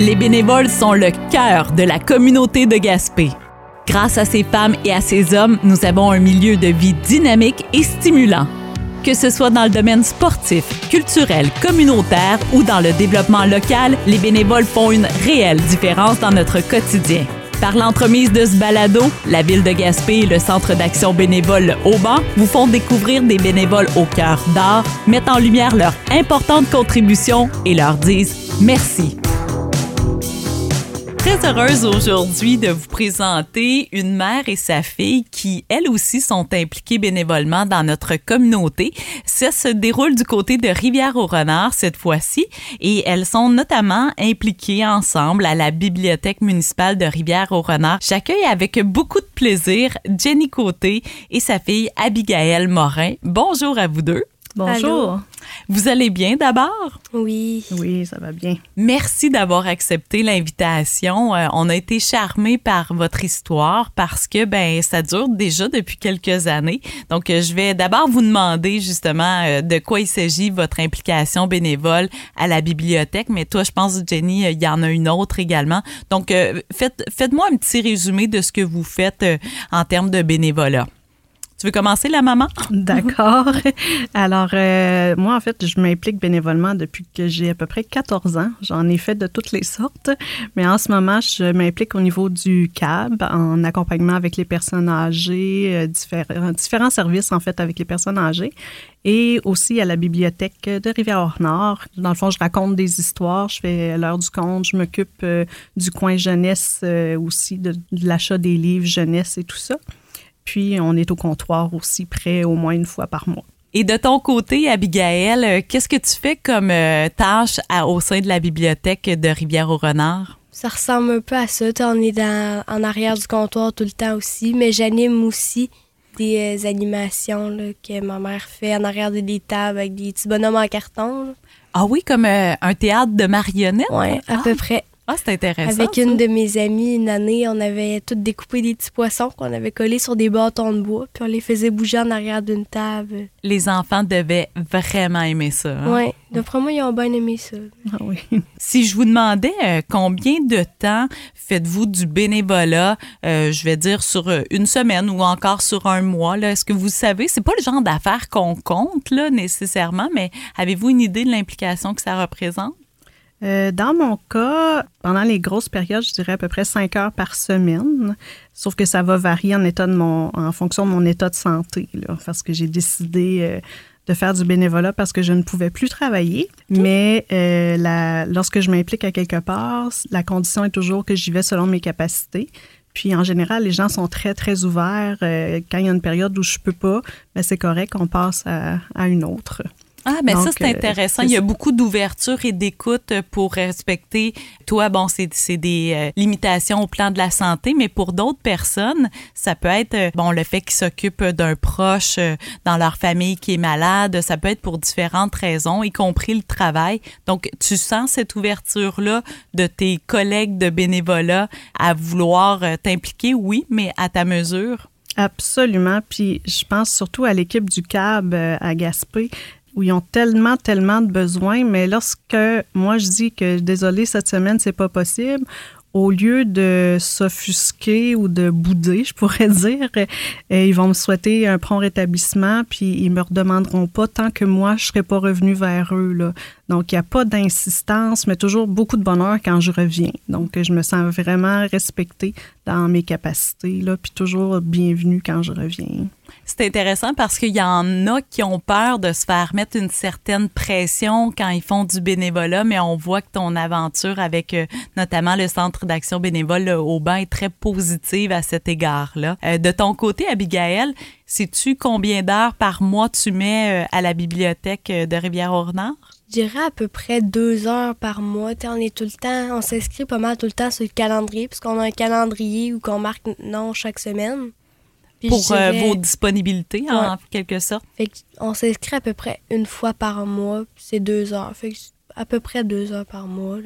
Les bénévoles sont le cœur de la communauté de Gaspé. Grâce à ces femmes et à ces hommes, nous avons un milieu de vie dynamique et stimulant. Que ce soit dans le domaine sportif, culturel, communautaire ou dans le développement local, les bénévoles font une réelle différence dans notre quotidien. Par l'entremise de ce balado, la ville de Gaspé et le Centre d'action bénévole Auban vous font découvrir des bénévoles au cœur d'art, mettent en lumière leur importante contribution et leur disent merci très heureuse aujourd'hui de vous présenter une mère et sa fille qui, elles aussi, sont impliquées bénévolement dans notre communauté. Ça se déroule du côté de Rivière-au-Renard cette fois-ci et elles sont notamment impliquées ensemble à la bibliothèque municipale de Rivière-au-Renard. J'accueille avec beaucoup de plaisir Jenny Côté et sa fille Abigail Morin. Bonjour à vous deux. Bonjour. Vous allez bien d'abord? Oui. Oui, ça va bien. Merci d'avoir accepté l'invitation. Euh, on a été charmés par votre histoire parce que ben ça dure déjà depuis quelques années. Donc euh, je vais d'abord vous demander justement euh, de quoi il s'agit votre implication bénévole à la bibliothèque, mais toi je pense Jenny, il y en a une autre également. Donc faites faites-moi un petit résumé de ce que vous faites en termes de bénévolat. Tu veux commencer, la maman? D'accord. Alors, euh, moi, en fait, je m'implique bénévolement depuis que j'ai à peu près 14 ans. J'en ai fait de toutes les sortes, mais en ce moment, je m'implique au niveau du CAB, en accompagnement avec les personnes âgées, euh, différents, services, en fait, avec les personnes âgées, et aussi à la bibliothèque de Rivière-Nord. Dans le fond, je raconte des histoires, je fais l'heure du conte, je m'occupe euh, du coin jeunesse aussi, de l'achat des livres jeunesse et tout ça. Puis, on est au comptoir aussi près au moins une fois par mois. Et de ton côté, Abigail, euh, qu'est-ce que tu fais comme euh, tâche au sein de la bibliothèque de Rivière-au-Renard? Ça ressemble un peu à ça. On est en arrière du comptoir tout le temps aussi, mais j'anime aussi des euh, animations que ma mère fait en arrière des tables avec des petits bonhommes en carton. Ah oui, comme un théâtre de marionnettes? Oui, à peu près. Ah, c'est intéressant. Avec une de mes amies, une année, on avait toutes découpé des petits poissons qu'on avait collés sur des bâtons de bois, puis on les faisait bouger en arrière d'une table. Les enfants devaient vraiment aimer ça. Hein? Oui, d'après moi, ils ont bien aimé ça. Ah oui. Si je vous demandais euh, combien de temps faites-vous du bénévolat, euh, je vais dire sur euh, une semaine ou encore sur un mois, est-ce que vous savez, c'est pas le genre d'affaires qu'on compte là, nécessairement, mais avez-vous une idée de l'implication que ça représente? Euh, dans mon cas, pendant les grosses périodes, je dirais à peu près 5 heures par semaine. Sauf que ça va varier en, état de mon, en fonction de mon état de santé, parce que j'ai décidé euh, de faire du bénévolat parce que je ne pouvais plus travailler. Mais euh, la, lorsque je m'implique à quelque part, la condition est toujours que j'y vais selon mes capacités. Puis en général, les gens sont très, très ouverts. quand il y a une période où je peux pas, ben c'est correct, on passe à, à une autre. Ah, mais ça, c'est euh, intéressant. Il y a beaucoup d'ouverture et d'écoute pour respecter. Toi, bon, c'est des euh, limitations au plan de la santé, mais pour d'autres personnes, ça peut être, euh, bon, le fait qu'ils s'occupent d'un proche dans leur famille qui est malade. Ça peut être pour différentes raisons, y compris le travail. Donc, tu sens cette ouverture-là de tes collègues de bénévolat à vouloir t'impliquer, oui, mais à ta mesure? Absolument. Puis je pense surtout à l'équipe du CAB à Gaspé où ils ont tellement, tellement de besoins, mais lorsque moi je dis que désolé, cette semaine, c'est pas possible, au lieu de s'offusquer ou de bouder, je pourrais dire, euh, ils vont me souhaiter un prompt rétablissement, puis ils me redemanderont pas tant que moi, je serai pas revenu vers eux. Là. Donc, il n'y a pas d'insistance, mais toujours beaucoup de bonheur quand je reviens. Donc, je me sens vraiment respectée dans mes capacités, là, puis toujours bienvenue quand je reviens. C'est intéressant parce qu'il y en a qui ont peur de se faire mettre une certaine pression quand ils font du bénévolat, mais on voit que ton aventure avec euh, notamment le Centre d'action bénévole au bain est très positive à cet égard-là. Euh, de ton côté, Abigail, sais-tu combien d'heures par mois tu mets euh, à la bibliothèque de Rivière-au-Renard? Dirais à peu près deux heures par mois. on est tout le temps, on s'inscrit pas mal tout le temps sur le calendrier, puisqu'on a un calendrier où on marque non chaque semaine pour euh, vos disponibilités, en quelque sorte. on s'inscrit à peu près une fois par mois, c'est deux heures. Fait à peu près deux heures par mois.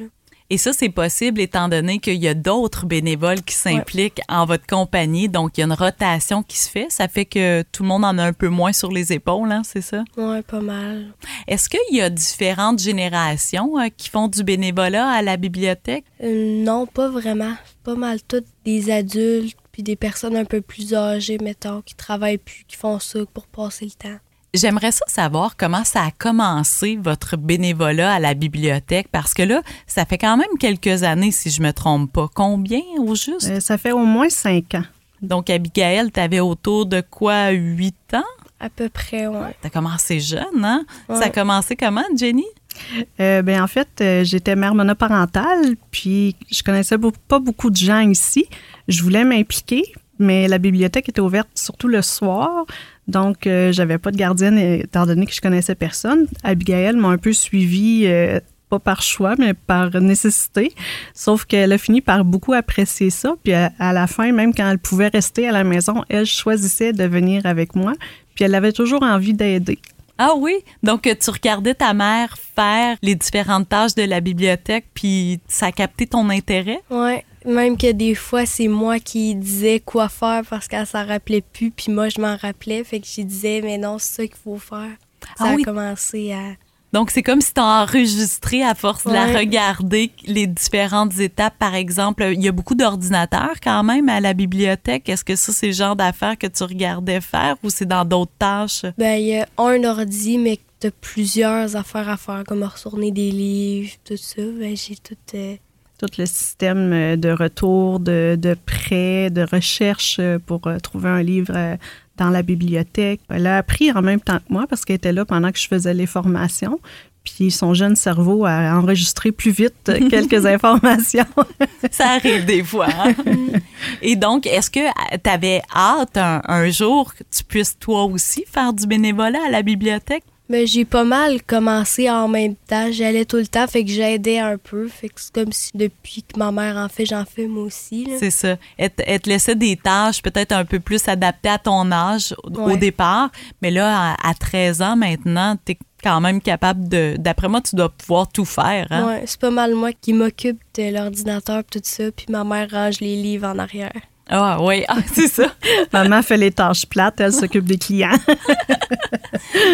Et ça, c'est possible étant donné qu'il y a d'autres bénévoles qui s'impliquent en votre compagnie. Donc, il y a une rotation qui se fait. Ça fait que tout le monde en a un peu moins sur les épaules, hein, c'est ça? Oui, pas mal. Est-ce qu'il y a différentes générations euh, qui font du bénévolat à la bibliothèque? Euh, non, pas vraiment. Pas mal toutes des adultes puis des personnes un peu plus âgées, mettons, qui travaillent plus, qui font ça pour passer le temps. J'aimerais ça savoir comment ça a commencé votre bénévolat à la bibliothèque parce que là, ça fait quand même quelques années si je me trompe pas. Combien au juste? Euh, ça fait au moins cinq ans. Donc, Abigail, tu avais autour de quoi, huit ans? À peu près, oui. Tu as commencé jeune, hein? Ça a commencé comment, Jenny? Euh, ben, en fait, euh, j'étais mère monoparentale, puis je connaissais pas beaucoup de gens ici. Je voulais m'impliquer, mais la bibliothèque était ouverte surtout le soir. Donc, euh, j'avais pas de gardienne étant donné que je connaissais personne. Abigail m'a un peu suivi, euh, pas par choix, mais par nécessité. Sauf qu'elle a fini par beaucoup apprécier ça. Puis à, la fin, même quand elle pouvait rester à la maison, elle choisissait de venir avec moi. Puis elle avait toujours envie d'aider. Ah oui? Donc, tu regardais ta mère faire les différentes tâches de la bibliothèque, puis ça a capté ton intérêt? Oui. Même que des fois, c'est moi qui disais quoi faire parce qu'elle s'en rappelait plus, puis moi, je m'en rappelais. Fait que je disais, mais non, c'est ça qu'il faut faire. Ça ah a commencé à. Donc, c'est comme si tu as enregistré à force de la regarder, les différentes étapes. Par exemple, il y a beaucoup d'ordinateurs quand même à la bibliothèque. Est-ce que ça, c'est le genre d'affaires que tu regardais faire ou c'est dans d'autres tâches? Ben, il y a un ordi, mais tu as plusieurs affaires à faire, comme retourner des livres, tout ça. Ben, j'ai tout. Euh, tout le système euh, de retour, de, de prêt, de recherche euh, pour euh, trouver un livre dans la bibliothèque. Elle a appris en même temps que moi parce qu'elle était là pendant que je faisais les formations. Puis son jeune cerveau a enregistré plus vite quelques informations. Ça arrive des fois. Hein? Et donc, est-ce que tu avais hâte un, un jour que tu puisses toi aussi faire du bénévolat à la bibliothèque? Mais j'ai pas mal commencé en même temps. J'allais tout le temps, fait que j'aidais un peu. Fait que c'est comme si depuis que ma mère en fait, j'en fais moi aussi. C'est ça. Elle, te laissait des tâches peut-être un peu plus adaptées à ton âge au départ. Mais là, à, 13 ans maintenant, tu es quand même capable de. D'après moi, tu dois pouvoir tout faire. Hein? Oui, c'est pas mal moi qui m'occupe de l'ordinateur tout ça, puis ma mère range les livres en arrière. Ah oui, ah, c'est ça. Maman fait les tâches plates, elle s'occupe des clients.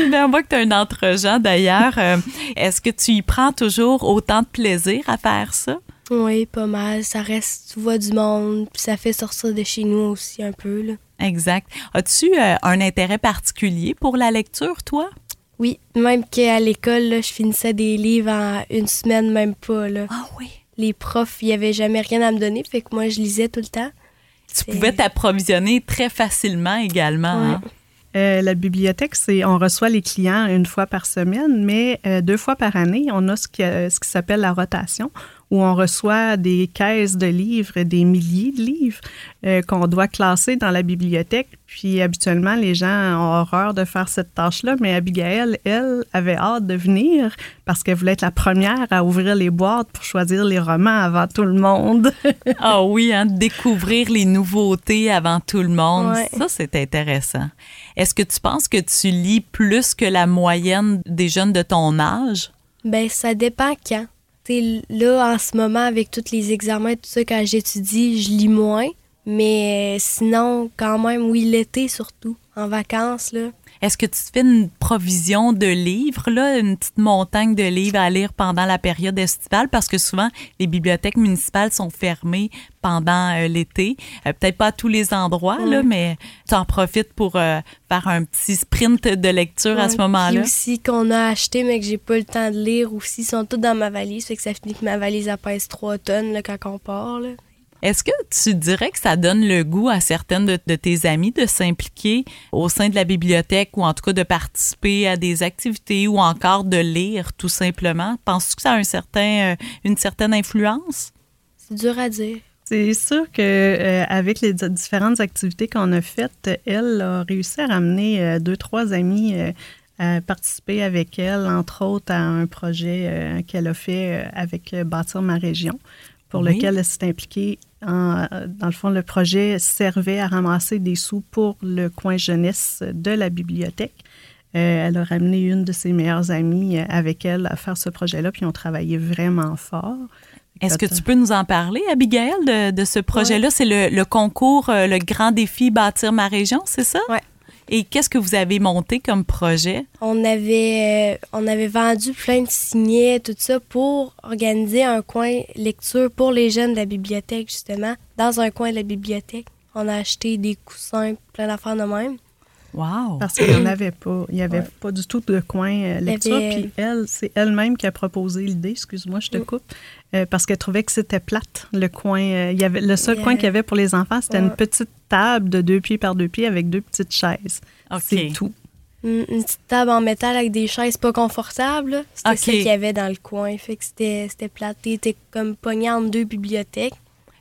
ben, on voit que tu as un entre d'ailleurs. Euh, est-ce que tu y prends toujours autant de plaisir à faire ça? Oui, pas mal. Ça reste, tu vois du monde, puis ça fait sortir de chez nous aussi un peu. Là. Exact. As-tu euh, un intérêt particulier pour la lecture, toi? Oui, même qu'à l'école, je finissais des livres en une semaine, même pas. Là. Ah oui? Les profs, il n'y avait jamais rien à me donner, fait que moi, je lisais tout le temps tu pouvais t'approvisionner très facilement également. Hein? Euh, la bibliothèque, c'est on reçoit les clients une fois par semaine, mais euh, deux fois par année, on a ce qui, ce qui s'appelle la rotation, où on reçoit des caisses de livres, des milliers de livres euh, qu'on doit classer dans la bibliothèque. Puis habituellement, les gens ont horreur de faire cette tâche-là, mais Abigail, elle, avait hâte de venir parce qu'elle voulait être la première à ouvrir les boîtes pour choisir les romans avant tout le monde. ah oui, hein, découvrir les nouveautés avant tout le monde, ça c'est intéressant. Est-ce que tu penses que tu lis plus que la moyenne des jeunes de ton âge? Ben ça dépend quand là, en ce moment, avec tous les examens et tout ça, quand j'étudie, je lis moins. Mais sinon, quand même, oui, l'été surtout, en vacances, là. Est-ce que tu te fais une provision de livres, là, une petite montagne de livres à lire pendant la période estivale? Parce que souvent, les bibliothèques municipales sont fermées pendant euh, l'été. Euh, peut-être pas à tous les endroits, là, mais tu en profites pour euh, faire un petit sprint de lecture à ce moment-là. aussi qu'on a acheté, mais que j'ai pas le temps de lire aussi, sont tous dans ma valise. Fait que ça finit que ma valise pèse 3 tonnes là, quand on part. Là. Est-ce que tu dirais que ça donne le goût à certaines de, tes amies de s'impliquer au sein de la bibliothèque ou en tout cas de participer à des activités ou encore de lire tout simplement? Penses-tu que ça a un certain, euh, une certaine influence? C'est dur à dire. C'est sûr que euh, avec les différentes activités qu'on a faites, elle a réussi à ramener euh, deux, trois amis à participer avec elle, entre autres à un projet qu'elle a fait avec Bâtir ma région, pour lequel elle s'est impliquée dans le fond, le projet servait à ramasser des sous pour le coin jeunesse de la bibliothèque. Euh, elle a ramené une de ses meilleures amies euh, avec elle à faire ce projet-là, puis on travaillait vraiment fort. Est-ce que tu peux nous en parler, Abigail, de, de ce projet-là? C'est le, le concours, euh, le grand défi Bâtir ma région, c'est ça? Oui. Et qu'est-ce que vous avez monté comme projet? On avait, euh, on avait vendu plein de signets, tout ça, pour organiser un coin lecture pour les jeunes de la bibliothèque, justement. Dans un coin de la bibliothèque, on a acheté des coussins, plein d'affaires de même. Wow! Parce qu'il n'y en avait pas. Il n'y avait Ouais. pas du tout de coin euh, lecture. avait- Puis elle, c'est elle-même qui a proposé l'idée. Excuse-moi, je te Mm. coupe. euh, parce qu'elle trouvait que c'était plate, le coin. euh, il y avait, le seul coin qu'il y avait pour les enfants, c'était une petite table de deux pieds par deux pieds avec deux petites chaises. C'est tout. Une, une petite table en métal avec des chaises pas confortables. C'était Ok. ça qu'il y avait dans le coin. Fait que c'était c'était plate. T'étais comme pogné entre deux bibliothèques.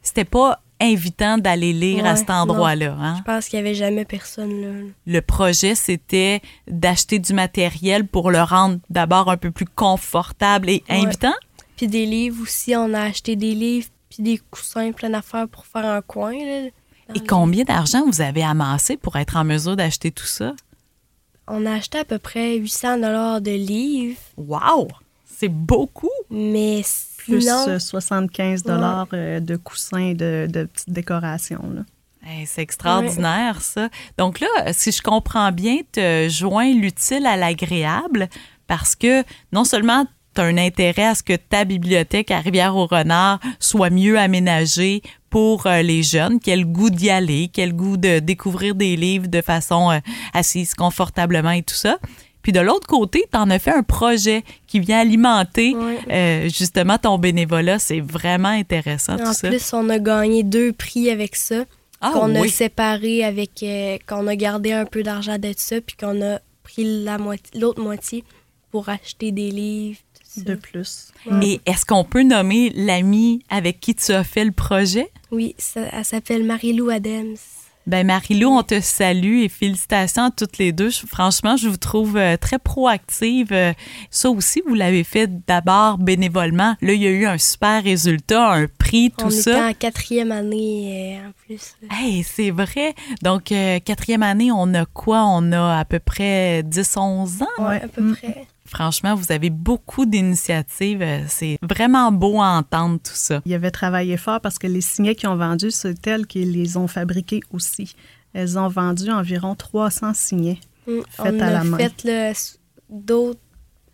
C'était pas invitant d'aller lire à cet endroit-là. Hein? Je pense qu'il y avait jamais personne là. Le projet, c'était d'acheter du matériel pour le rendre d'abord un peu plus confortable et Ouais. invitant. Puis des livres aussi. On a acheté des livres puis des coussins, plein d'affaires pour faire un coin. Là, Et combien d'argent vous avez amassé pour être en mesure d'acheter tout ça? On a acheté à peu près 800 dollars de livres. Wow! C'est beaucoup! Mais Plus sinon... euh, 75 dollars euh, de coussins et de, de petites décorations. là. Hey, c'est extraordinaire, ça. Donc là, si je comprends bien, tu joins l'utile à l'agréable parce que non seulement tu as un intérêt à ce que ta bibliothèque à Rivière-au-Renard soit mieux aménagée pour euh, les jeunes, qu'aient le goût d'y aller, qu'aient le goût de découvrir des livres de façon assise confortablement et tout ça. Puis de l'autre côté, tu en as fait un projet qui vient alimenter euh, justement ton bénévolat. C'est vraiment intéressant tout En plus, on a gagné deux prix avec ça. Ah qu'on oui. a séparé avec. euh, qu'on a gardé un peu d'argent de ça, puis qu'on a pris la moitié, l'autre moitié pour acheter des livres. Tout ça. De plus. Ouais. Et est-ce qu'on peut nommer l'amie avec qui tu as fait le projet? Oui, ça- elle s'appelle Marie-Lou Adams. Ben Marie-Lou, on te salue et félicitations à toutes les deux. Je- franchement, je vous trouve euh, très proactive. Euh, Ça aussi, vous l'avez fait d'abord bénévolement. Là, il y a eu un super résultat, un prix, tout on était ça. en quatrième année euh, en plus. Hey, c'est vrai. Donc, euh, quatrième année, on a quoi? On a à peu près 10-11 ans? Ouais, Ouais. à peu Mm. près. Franchement, vous avez beaucoup d'initiatives. Euh, C'est vraiment beau à entendre tout ça. Il avait travaillé fort parce que les signets qu'ils ont vendus, c'est elles qui les ont fabriqués aussi. Elles ont vendu environ 300 signets. Mm. Faites on à a la main. fait d'autres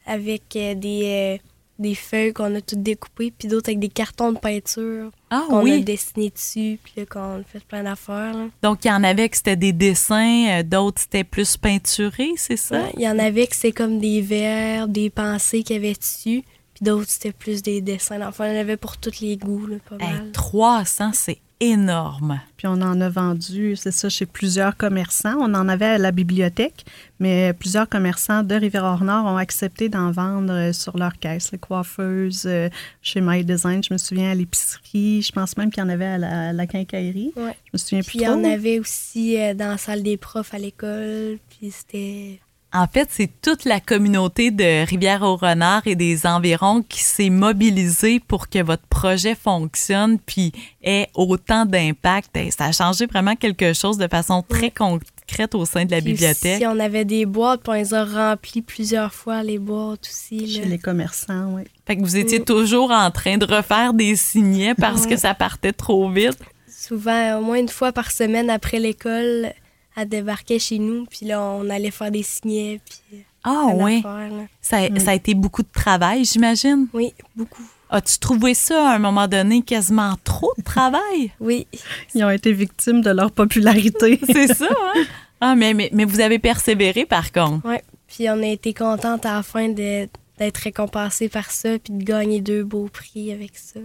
avec euh, des, euh, des feuilles qu'on a toutes découpées, puis d'autres avec des cartons de peinture Ah qu'on a dessinés dessus, puis là, qu'on a fait plein d'affaires. Donc, il y en avait que c'était des dessins, euh, d'autres c'était plus peinturé, c'est ça? Ouais, Il y en avait que c'était comme des vers, des pensées qu'il y avait dessus, puis d'autres c'était plus des dessins. Enfin, il y en avait pour tous les goûts, là, pas Hey, mal. 300, c'est énorme. Puis on en a vendu, c'est ça, chez plusieurs commerçants. On en avait à la bibliothèque, mais plusieurs commerçants de Rivière-Nord ont accepté d'en vendre euh, sur leur caisse. Les coiffeuses, euh, chez My Design, je me souviens à l'épicerie. Je pense même qu'il y en avait à la, à la quincaillerie. Ouais. Je me souviens Puis plus il y en avait aussi euh, dans la salle des profs à l'école, puis c'était... En fait, c'est toute la communauté de Rivière-au-Renard et des environs qui s'est mobilisée pour que votre projet fonctionne puis ait autant d'impact. Ça a changé vraiment quelque chose de façon très concrète au sein de la Puis bibliothèque. aussi, on avait des boîtes, puis on les a remplies plusieurs fois, les boîtes aussi. Chez les commerçants, oui. Fait que vous étiez Mm. toujours en train de refaire des signets parce que ça partait trop vite. Souvent, au moins une fois par semaine après l'école, elle débarquait chez nous, puis là, on allait faire des signets, puis Ah oui, d'affaires, là. ça, Mm. ça a été beaucoup de travail, j'imagine? Oui, beaucoup. As-tu trouvé ça à un moment donné quasiment trop de travail? Oui, Ils ont été victimes de leur popularité. C'est ça, hein? Ah, mais, mais, mais vous avez persévéré par contre. ouais. Puis on a été contente à la fin de- d'être récompensée par ça, puis de gagner deux beaux prix avec ça.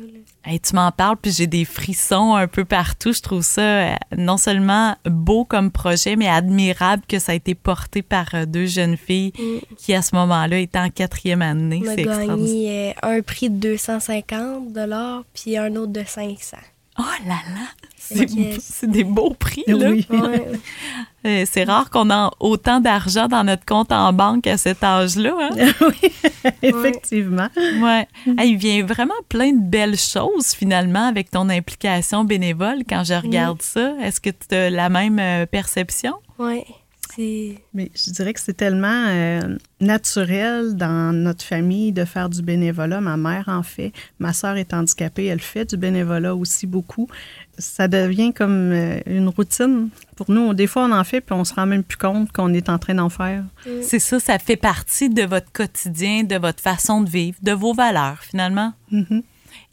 Hey, tu m'en parles, puis j'ai des frissons un peu partout. Je trouve ça euh, non seulement beau comme projet, mais admirable que ça a été porté par euh, deux jeunes filles Mm. qui, à ce moment-là, étaient en quatrième année. On a gagné euh, un prix de 250 puis un autre de 500. Oh là là! C'est des beaux prix, là. Oui. Ouais. Euh, C'est rare qu'on ait autant d'argent dans notre compte en banque à cet âge-là. Hein? oui, effectivement. Ouais. Hey, il vient vraiment plein de belles choses finalement avec ton implication bénévole quand je regarde ça. Est-ce que tu as la même euh, perception? ouais. C'est... Mais je dirais que c'est tellement euh, naturel dans notre famille de faire du bénévolat. Ma mère en fait. Ma sœur est handicapée, elle fait du bénévolat aussi beaucoup. Ça devient comme euh, une routine pour nous. Des fois, on en fait, puis on se rend même plus compte qu'on est en train d'en faire. C'est ça, ça fait partie de votre quotidien, de votre façon de vivre, de vos valeurs, finalement. Mhm.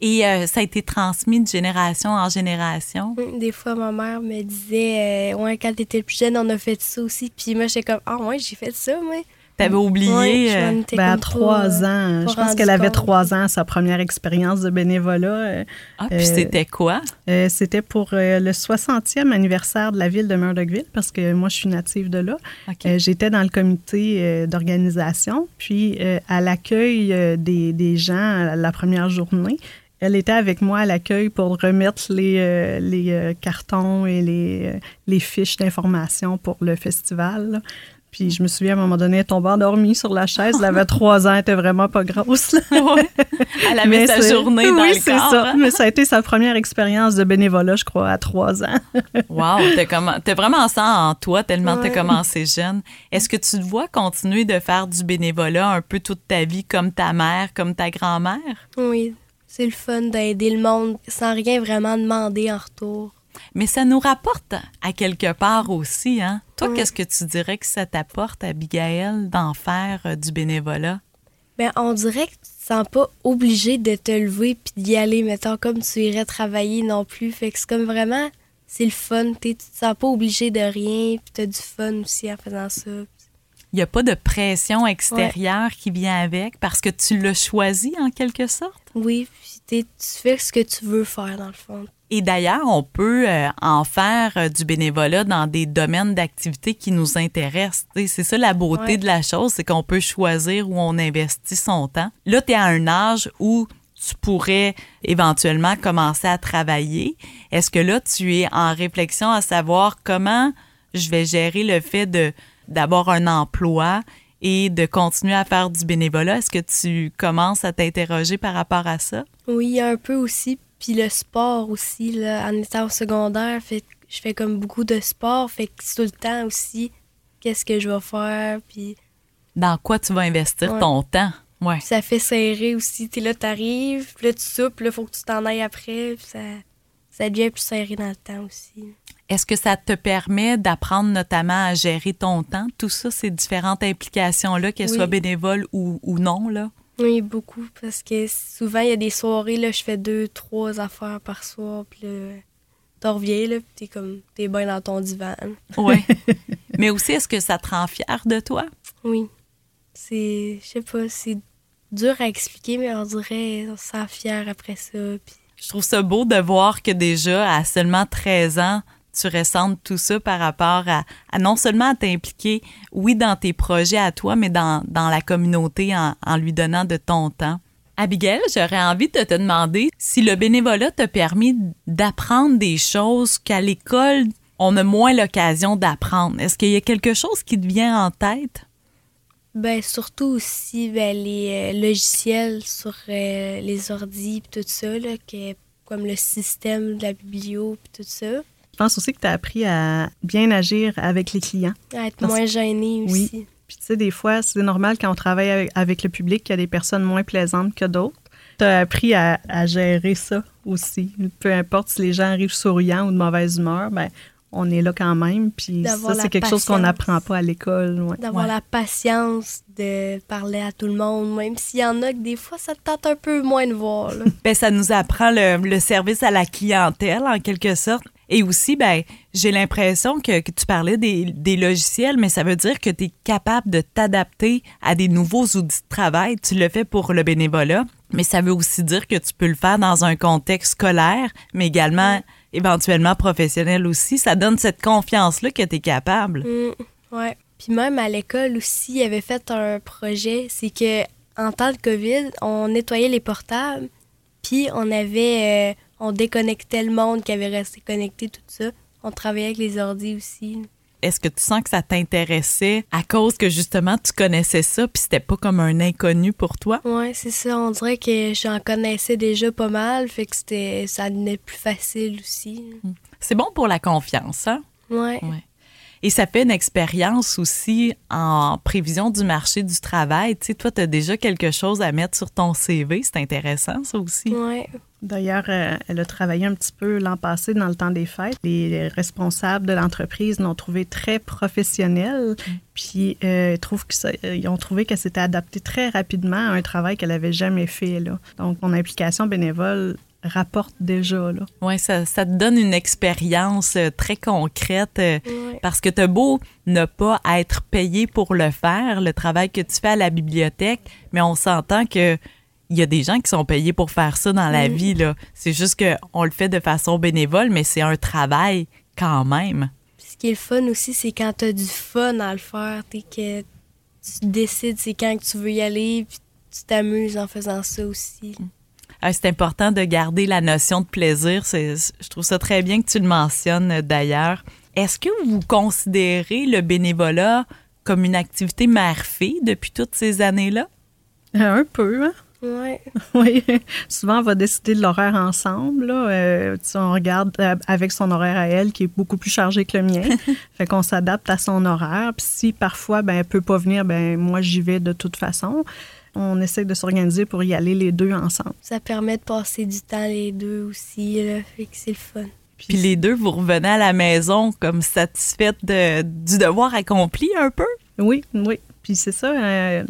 Et euh, ça a été transmis de génération en génération. Des fois, ma mère me disait, euh, ouais, quand t'étais plus jeune, on a fait ça aussi. Puis moi, j'étais comme, ah, ouais, j'ai fait ça, moi. T'avais oublié. Ouais, je euh, Ben, à trois pas, ans, je pense qu'elle avait trois ans, sa première expérience de bénévolat. euh, Ah, puis Euh, c'était quoi? Euh, C'était pour euh, le 60e anniversaire de la ville de Murdochville, parce que moi, je suis native de là. OK. Euh, J'étais dans le comité euh, d'organisation, puis euh, à l'accueil euh, des, des gens la première journée, elle était avec moi à l'accueil pour remettre les, euh, les euh, cartons et les, euh, les fiches d'information pour le festival. là. Puis je me souviens, à un moment donné, elle tombée endormie sur la chaise. Elle avait trois ans, elle était vraiment pas grosse. là. Ouais. Elle avait Mais sa c'est- journée dans oui, le c'est corps. ça. hein? Mais ça a été sa première expérience de bénévolat, je crois, à trois ans. Wow, t'as, commen- t'as vraiment ça en toi tellement t'as Ouais. commencé jeune. Est-ce que tu te vois continuer de faire du bénévolat un peu toute ta vie comme ta mère, comme ta grand-mère? Oui, c'est le fun d'aider le monde sans rien vraiment demander en retour. Mais ça nous rapporte à quelque part aussi, hein? Toi, qu'est-ce que tu dirais que ça t'apporte, Abigail, d'en faire euh, du bénévolat? Ben, on dirait que tu te sens pas obligé de te lever puis d'y aller, mettons, comme tu irais travailler non plus. Fait que c'est comme vraiment, c'est le fun. Tu te sens pas obligé de rien puis t'as du fun aussi en faisant ça. Il n'y a pas de pression extérieure qui vient avec parce que tu l'as choisi en quelque sorte? Oui, puis tu fais ce que tu veux faire dans le fond. Et d'ailleurs, on peut euh, en faire euh, du bénévolat dans des domaines d'activité qui nous intéressent. C'est ça la beauté Ouais. de la chose, c'est qu'on peut choisir où on investit son temps. Là, tu es à un âge où tu pourrais éventuellement commencer à travailler. Est-ce que là, tu es en réflexion à savoir comment je vais gérer le fait de d'avoir un emploi et de continuer à faire du bénévolat? Est-ce que tu commences à t'interroger par rapport à ça? Oui, un peu aussi. Puis le sport aussi, là, en étant au secondaire, fait, je fais comme beaucoup de sport. Fait que tout le temps aussi, qu'est-ce que je vais faire. Puis Dans quoi tu vas investir Ouais. ton temps? Ouais. ça fait serrer aussi. T'es là, t'arrives, puis là, tu soupes, là, faut que tu t'en ailles après. Puis ça, ça devient plus serré dans le temps aussi. Est-ce que ça te permet d'apprendre notamment à gérer ton temps? Tout ça, ces différentes implications-là, qu'elles Oui. soient bénévoles ou, ou non, là? Oui, beaucoup. Parce que souvent, il y a des soirées, là, je fais deux, trois affaires par soir. Puis là, t'en reviens, là, puis t'es comme, t'es bien dans ton divan. Oui. Mais aussi, est-ce que ça te rend fier de toi? Oui. C'est, je sais pas, c'est dur à expliquer, mais on dirait, on se sent fier après ça. Puis Je trouve ça beau de voir que déjà, à seulement 13 ans, tu ressentes tout ça par rapport à, non seulement à t'impliquer, oui, dans tes projets à toi, mais dans, la communauté en, lui donnant de ton temps. Abigail, j'aurais envie de te demander si le bénévolat t'a permis d'apprendre des choses qu'à l'école, on a moins l'occasion d'apprendre. Est-ce qu'il y a quelque chose qui te vient en tête? Ben, surtout aussi ben, les euh, logiciels sur euh, les ordis puis tout ça, que, comme le système de la biblio puis tout ça. Je pense aussi que tu as appris à bien agir avec les clients. À être Parce- moins gêné Oui. aussi. Puis tu sais, des fois, c'est normal quand on travaille avec, avec le public qu'il y a des personnes moins plaisantes que d'autres. Tu as appris à, à gérer ça aussi. Peu importe si les gens arrivent souriants ou de mauvaise humeur, ben on est là quand même. Puis ça, c'est quelque chose qu'on patience. n'apprend pas à l'école. ouais. D'avoir Ouais. la patience de parler à tout le monde, même s'il y en a que des fois, ça te tente un peu moins de voir. Là. Ben, ça nous apprend le, le service à la clientèle, en quelque sorte. Et aussi, ben, j'ai l'impression que, que tu parlais des, des logiciels, mais ça veut dire que tu es capable de t'adapter à des nouveaux outils de travail. Tu le fais pour le bénévolat, mais ça veut aussi dire que tu peux le faire dans un contexte scolaire, mais également éventuellement professionnel aussi. Ça donne cette confiance-là que tu es capable. Mm, ouais. Puis même à l'école aussi, il avait fait un projet, c'est que en temps de COVID, on nettoyait les portables, puis on avait, euh, on déconnectait le monde qui avait resté connecté, tout ça. On travaillait avec les ordis aussi. Est-ce que tu sens que ça t'intéressait à cause que justement tu connaissais ça, puis c'était pas comme un inconnu pour toi? Ouais, c'est ça. On dirait que j'en connaissais déjà pas mal, fait que c'était, ça devenait plus facile aussi. C'est bon pour la confiance, hein? Ouais. Et ça fait une expérience aussi en prévision du marché du travail. Tu sais, toi, tu as déjà quelque chose à mettre sur ton CV. C'est intéressant, ça aussi. Oui. D'ailleurs, euh, elle a travaillé un petit peu l'an passé dans le temps des fêtes. Les responsables de l'entreprise l'ont trouvé très professionnelle, mm. puis euh, ils, ils ont trouvé qu'elle s'était adaptée très rapidement à un travail qu'elle n'avait jamais fait. Là. Donc, mon implication bénévole rapporte déjà. Oui, ça, ça, te donne une expérience euh, très concrète euh, parce que tu as beau ne pas être payé pour le faire, le travail que tu fais à la bibliothèque, mais on s'entend que il y a des gens qui sont payés pour faire ça dans la vie. Là. C'est juste qu'on le fait de façon bénévole, mais c'est un travail quand même. Ce qui est le fun aussi, c'est quand tu as du fun à le faire, que tu décides c'est quand que tu veux y aller, puis tu t'amuses en faisant ça aussi. Mm. Ah, c'est important de garder la notion de plaisir. Je trouve ça très bien que tu le mentionnes euh, d'ailleurs. Est-ce que vous considérez le bénévolat comme une activité mère-fille depuis toutes ces années-là? Euh, un peu, hein? Ouais. oui. Souvent, on va décider de l'horaire ensemble. Là. Euh, on regarde avec son horaire à elle, qui est beaucoup plus chargé que le mien. fait qu'on s'adapte à son horaire. Puis si parfois, ben, elle ne peut pas venir, ben moi, j'y vais de toute façon on essaie de s'organiser pour y aller les deux ensemble. Ça permet de passer du temps les deux aussi, là, fait que c'est le fun. Puis les deux, vous revenez à la maison comme satisfaite du devoir accompli un peu? Oui, oui. Puis c'est ça, euh,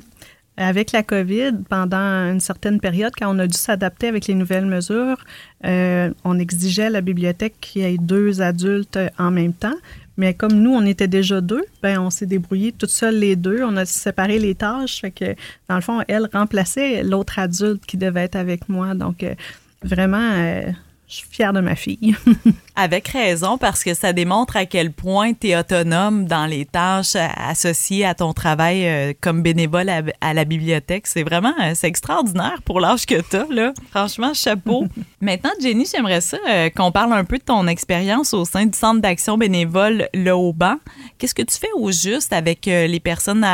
avec la COVID, pendant une certaine période, quand on a dû s'adapter avec les nouvelles mesures, euh, on exigeait à la bibliothèque qu'il y ait deux adultes en même temps. Mais comme nous, on était déjà deux, ben on s'est débrouillé toutes seules les deux. On a séparé les tâches. Fait que, dans le fond, elle remplaçait l'autre adulte qui devait être avec moi. Donc, euh, vraiment, euh, je suis fière de ma fille. Avec raison, parce que ça démontre à quel point tu es autonome dans les tâches associées à ton travail euh, comme bénévole à, la bibliothèque. C'est vraiment euh, c'est extraordinaire pour l'âge que tu as. Là. Franchement, chapeau. Maintenant, Jenny, j'aimerais ça euh, qu'on parle un peu de ton expérience au sein du Centre d'action bénévole Le Haut-Banc. Qu'est-ce que tu fais au juste avec les personnes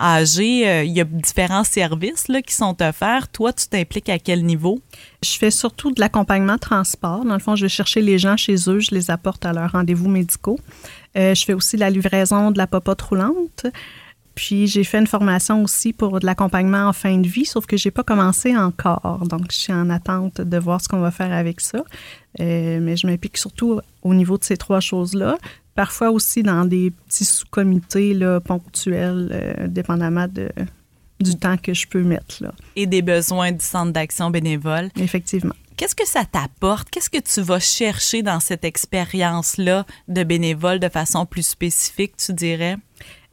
âgées? Il y a différents services là, qui sont offerts. Toi, tu t'impliques à quel niveau? Je fais surtout de l'accompagnement transport. Dans le fond, je vais chercher les gens chez eux, je les apporte à leurs rendez-vous médicaux. Euh, je fais aussi la livraison de la popote roulante. Puis j'ai fait une formation aussi pour de l'accompagnement en fin de vie, sauf que j'ai pas commencé encore. Donc je suis en attente de voir ce qu'on va faire avec ça. Euh, mais je m'implique surtout au niveau de ces trois choses-là. Parfois aussi dans des petits sous-comités ponctuels, euh, dépendamment de, du temps que je peux mettre. Là. Et des besoins du centre d'action bénévole. Effectivement. Qu'est-ce que ça t'apporte? Qu'est-ce que tu vas chercher dans cette expérience-là de bénévole de façon plus spécifique, tu dirais?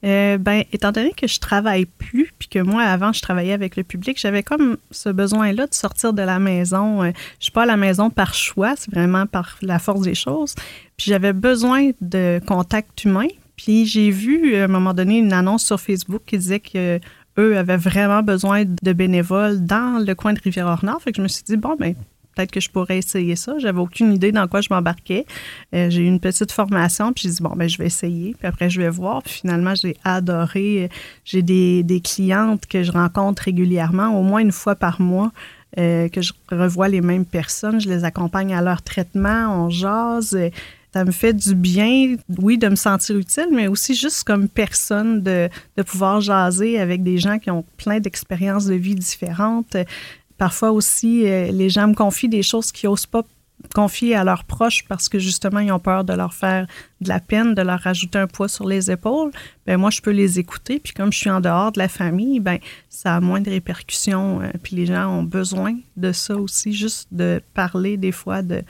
Euh, ben, étant donné que je travaille plus, puis que moi, avant, je travaillais avec le public, j'avais comme ce besoin-là de sortir de la maison. Euh, je suis pas à la maison par choix, c'est vraiment par la force des choses. Puis j'avais besoin de contact humain. Puis j'ai vu, à un moment donné, une annonce sur Facebook qui disait que eux avaient vraiment besoin de bénévoles dans le coin de Rivière-Nord. Fait que je me suis dit, bon, ben peut-être que je pourrais essayer ça. J'avais aucune idée dans quoi je m'embarquais. Euh, j'ai eu une petite formation, puis j'ai dit, bon, ben je vais essayer, puis après, je vais voir. Puis finalement, j'ai adoré. J'ai des, des, clientes que je rencontre régulièrement, au moins une fois par mois. Euh, que je revois les mêmes personnes, je les accompagne à leur traitement, on jase, ça me fait du bien, oui, de me sentir utile, mais aussi juste comme personne de, de pouvoir jaser avec des gens qui ont plein d'expériences de vie différentes. Parfois aussi, euh, les gens me confient des choses qu'ils n'osent pas confier à leurs proches parce que justement, ils ont peur de leur faire de la peine, de leur rajouter un poids sur les épaules. Ben moi, je peux les écouter. Puis comme je suis en dehors de la famille, ben ça a moins de répercussions. Euh, puis les gens ont besoin de ça aussi, juste de parler des fois de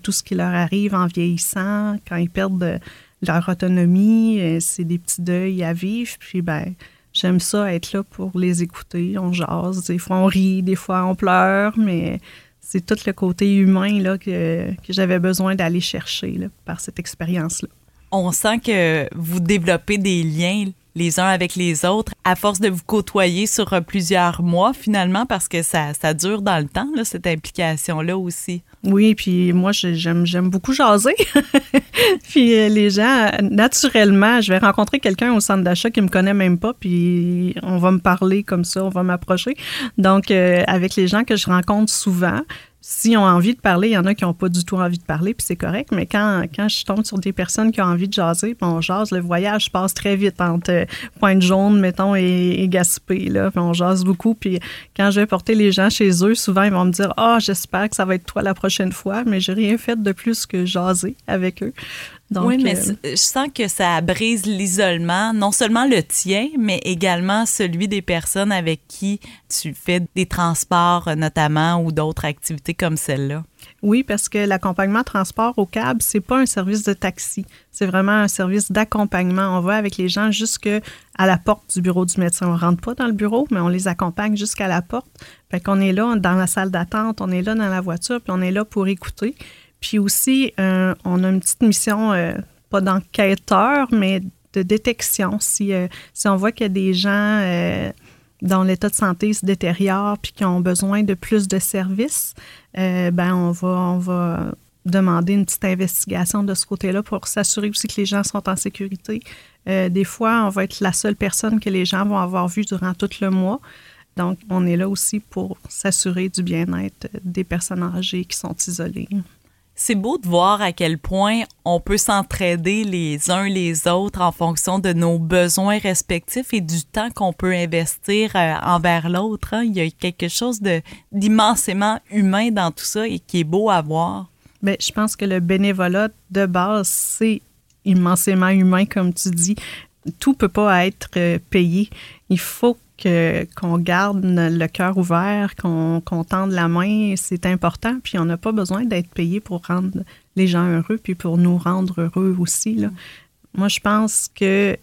tout ce qui leur arrive en vieillissant, quand ils perdent leur autonomie. Euh, c'est des petits deuils à vivre. Puis, ben, j'aime ça être là pour les écouter. On jase. Des fois, on rit, des fois, on pleure, mais c'est tout le côté humain là, que, j'avais besoin d'aller chercher par cette expérience-là. On sent que vous développez des liens les uns avec les autres, à force de vous côtoyer sur plusieurs mois finalement, parce que ça, dure dans le temps, cette implication-là aussi. Oui, puis moi, j'aime, j'aime beaucoup jaser. puis euh, les gens, naturellement, je vais rencontrer quelqu'un au centre d'achat qui me connaît même pas, puis on va me parler comme ça, on va m'approcher. Donc, euh, avec les gens que je rencontre souvent, s'ils ont envie de parler, il y en a qui n'ont pas du tout envie de parler, puis c'est correct. Mais quand, quand je tombe sur des personnes qui ont envie de jaser, puis on jase, le voyage passe très vite entre euh, Pointe-Jaune, mettons, et, Gaspé. Là, on jase beaucoup. Puis quand je vais porter les gens chez eux, souvent, ils vont me dire Ah, j'espère que ça va être toi la prochaine fois, mais j'ai rien fait de plus que jaser avec eux oui, mais euh, je sens que ça brise l'isolement, non seulement le tien, mais également celui des personnes avec qui tu fais des transports notamment ou d'autres activités comme celle-là. Oui, parce que l'accompagnement transport au cab, c'est pas un service de taxi. C'est vraiment un service d'accompagnement. On va avec les gens jusque à la porte du bureau du médecin. On rentre pas dans le bureau, mais on les accompagne jusqu'à la porte. Fait qu'on est là dans la salle d'attente, on est là dans la voiture, puis on est là pour écouter. Puis aussi, euh, on a une petite mission, euh, pas d'enquêteur, mais de détection. Si, euh, si on voit qu'il y a des gens dont l'état de santé se détériore puis qui ont besoin de plus de services, ben on va, on va demander une petite investigation de ce côté-là pour s'assurer aussi que les gens sont en sécurité. des fois, on va être la seule personne que les gens vont avoir vue durant tout le mois. Donc, on est là aussi pour s'assurer du bien-être des personnes âgées qui sont isolées. C'est beau de voir à quel point on peut s'entraider les uns les autres en fonction de nos besoins respectifs et du temps qu'on peut investir euh, envers l'autre. Hein. Il y a quelque chose d'immensément humain dans tout ça et qui est beau à voir. Bien, je pense que le bénévolat de base, c'est immensément humain, comme tu dis. Tout peut pas être euh, payé. Il faut qu'on garde le cœur ouvert, qu'on tende la main, c'est important. Puis on n'a pas besoin d'être payé pour rendre les gens heureux, puis pour nous rendre heureux aussi. Là. Moi, je pense que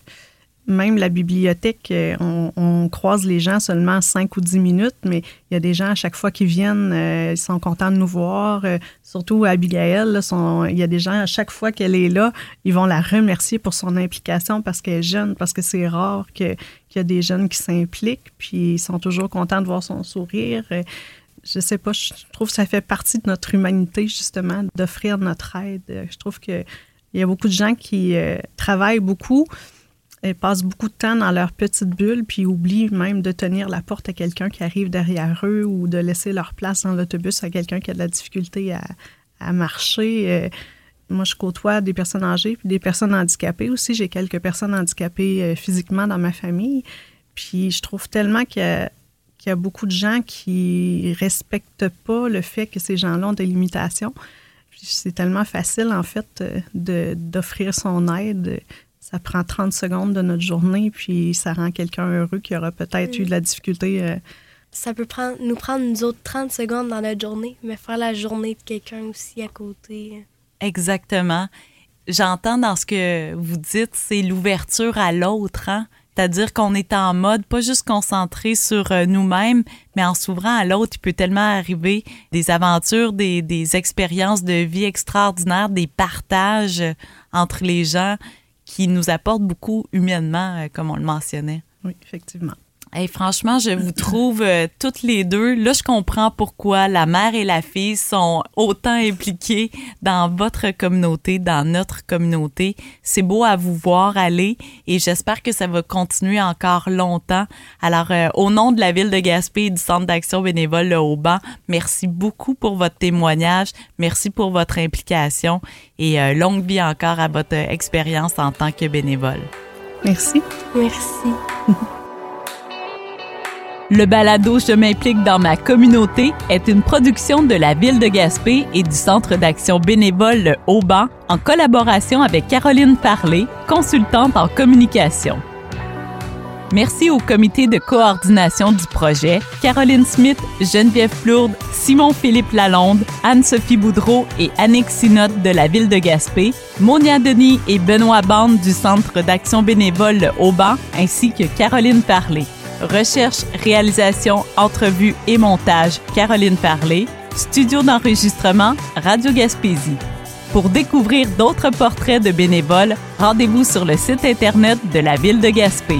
même la bibliothèque, euh, on, croise les gens seulement 5 ou 10 minutes, mais il y a des gens à chaque fois qu'ils viennent, euh, ils sont contents de nous voir. Euh, surtout Abigail, il y a des gens à chaque fois qu'elle est là, ils vont la remercier pour son implication parce qu'elle est jeune, parce que c'est rare qu'il y a des jeunes qui s'impliquent, puis ils sont toujours contents de voir son sourire. je sais pas, je trouve que ça fait partie de notre humanité, justement, d'offrir notre aide. Je trouve qu'il y a beaucoup de gens qui travaillent beaucoup, ils passent beaucoup de temps dans leur petite bulle, puis oublient même de tenir la porte à quelqu'un qui arrive derrière eux ou de laisser leur place dans l'autobus à quelqu'un qui a de la difficulté à, marcher. Euh, moi, je côtoie des personnes âgées puis des personnes handicapées aussi. J'ai quelques personnes handicapées euh, physiquement dans ma famille. Puis je trouve tellement qu'il y, a, beaucoup de gens qui respectent pas le fait que ces gens-là ont des limitations. C'est tellement facile, en fait, euh, d'offrir son aide ça prend 30 secondes de notre journée, puis ça rend quelqu'un heureux qui aura peut-être eu de la difficulté. Euh. Ça peut prendre, nous prendre nous autres 30 secondes dans notre journée, mais faire la journée de quelqu'un aussi à côté. Exactement. J'entends dans ce que vous dites, c'est l'ouverture à l'autre. Hein? C'est-à-dire qu'on est en mode pas juste concentré sur euh, nous-mêmes, mais en s'ouvrant à l'autre, il peut tellement arriver des aventures, des, des expériences de vie extraordinaires, des partages entre les gens qui nous apporte beaucoup humainement, euh, comme on le mentionnait. Oui, effectivement. Et franchement, je vous trouve euh, toutes les deux. Là, je comprends pourquoi la mère et la fille sont autant impliquées dans votre communauté, dans notre communauté. C'est beau à vous voir aller et j'espère que ça va continuer encore longtemps. Alors, euh, au nom de la ville de Gaspé et du Centre d'action bénévole Le Haut-Banc, merci beaucoup pour votre témoignage. Merci pour votre implication et euh, longue vie encore à votre expérience en tant que bénévole. Merci. Merci. Le balado Je m'implique dans ma communauté est une production de la Ville de Gaspé et du Centre d'action bénévole Le Haut-Banc en collaboration avec Caroline Parlé, consultante en communication. Merci au comité de coordination du projet, Caroline Smith, Geneviève Flourde, Simon-Philippe Lalonde, Anne-Sophie Boudreau et Annick Sinotte de la Ville de Gaspé, Monia Denis et Benoît Bande du Centre d'action bénévole Le Haut-Banc, ainsi que Caroline Parlé. Recherche, réalisation, entrevue et montage, Caroline Parlé. Studio d'enregistrement, Radio Gaspésie. Pour découvrir d'autres portraits de bénévoles, rendez-vous sur le site Internet de la Ville de Gaspé.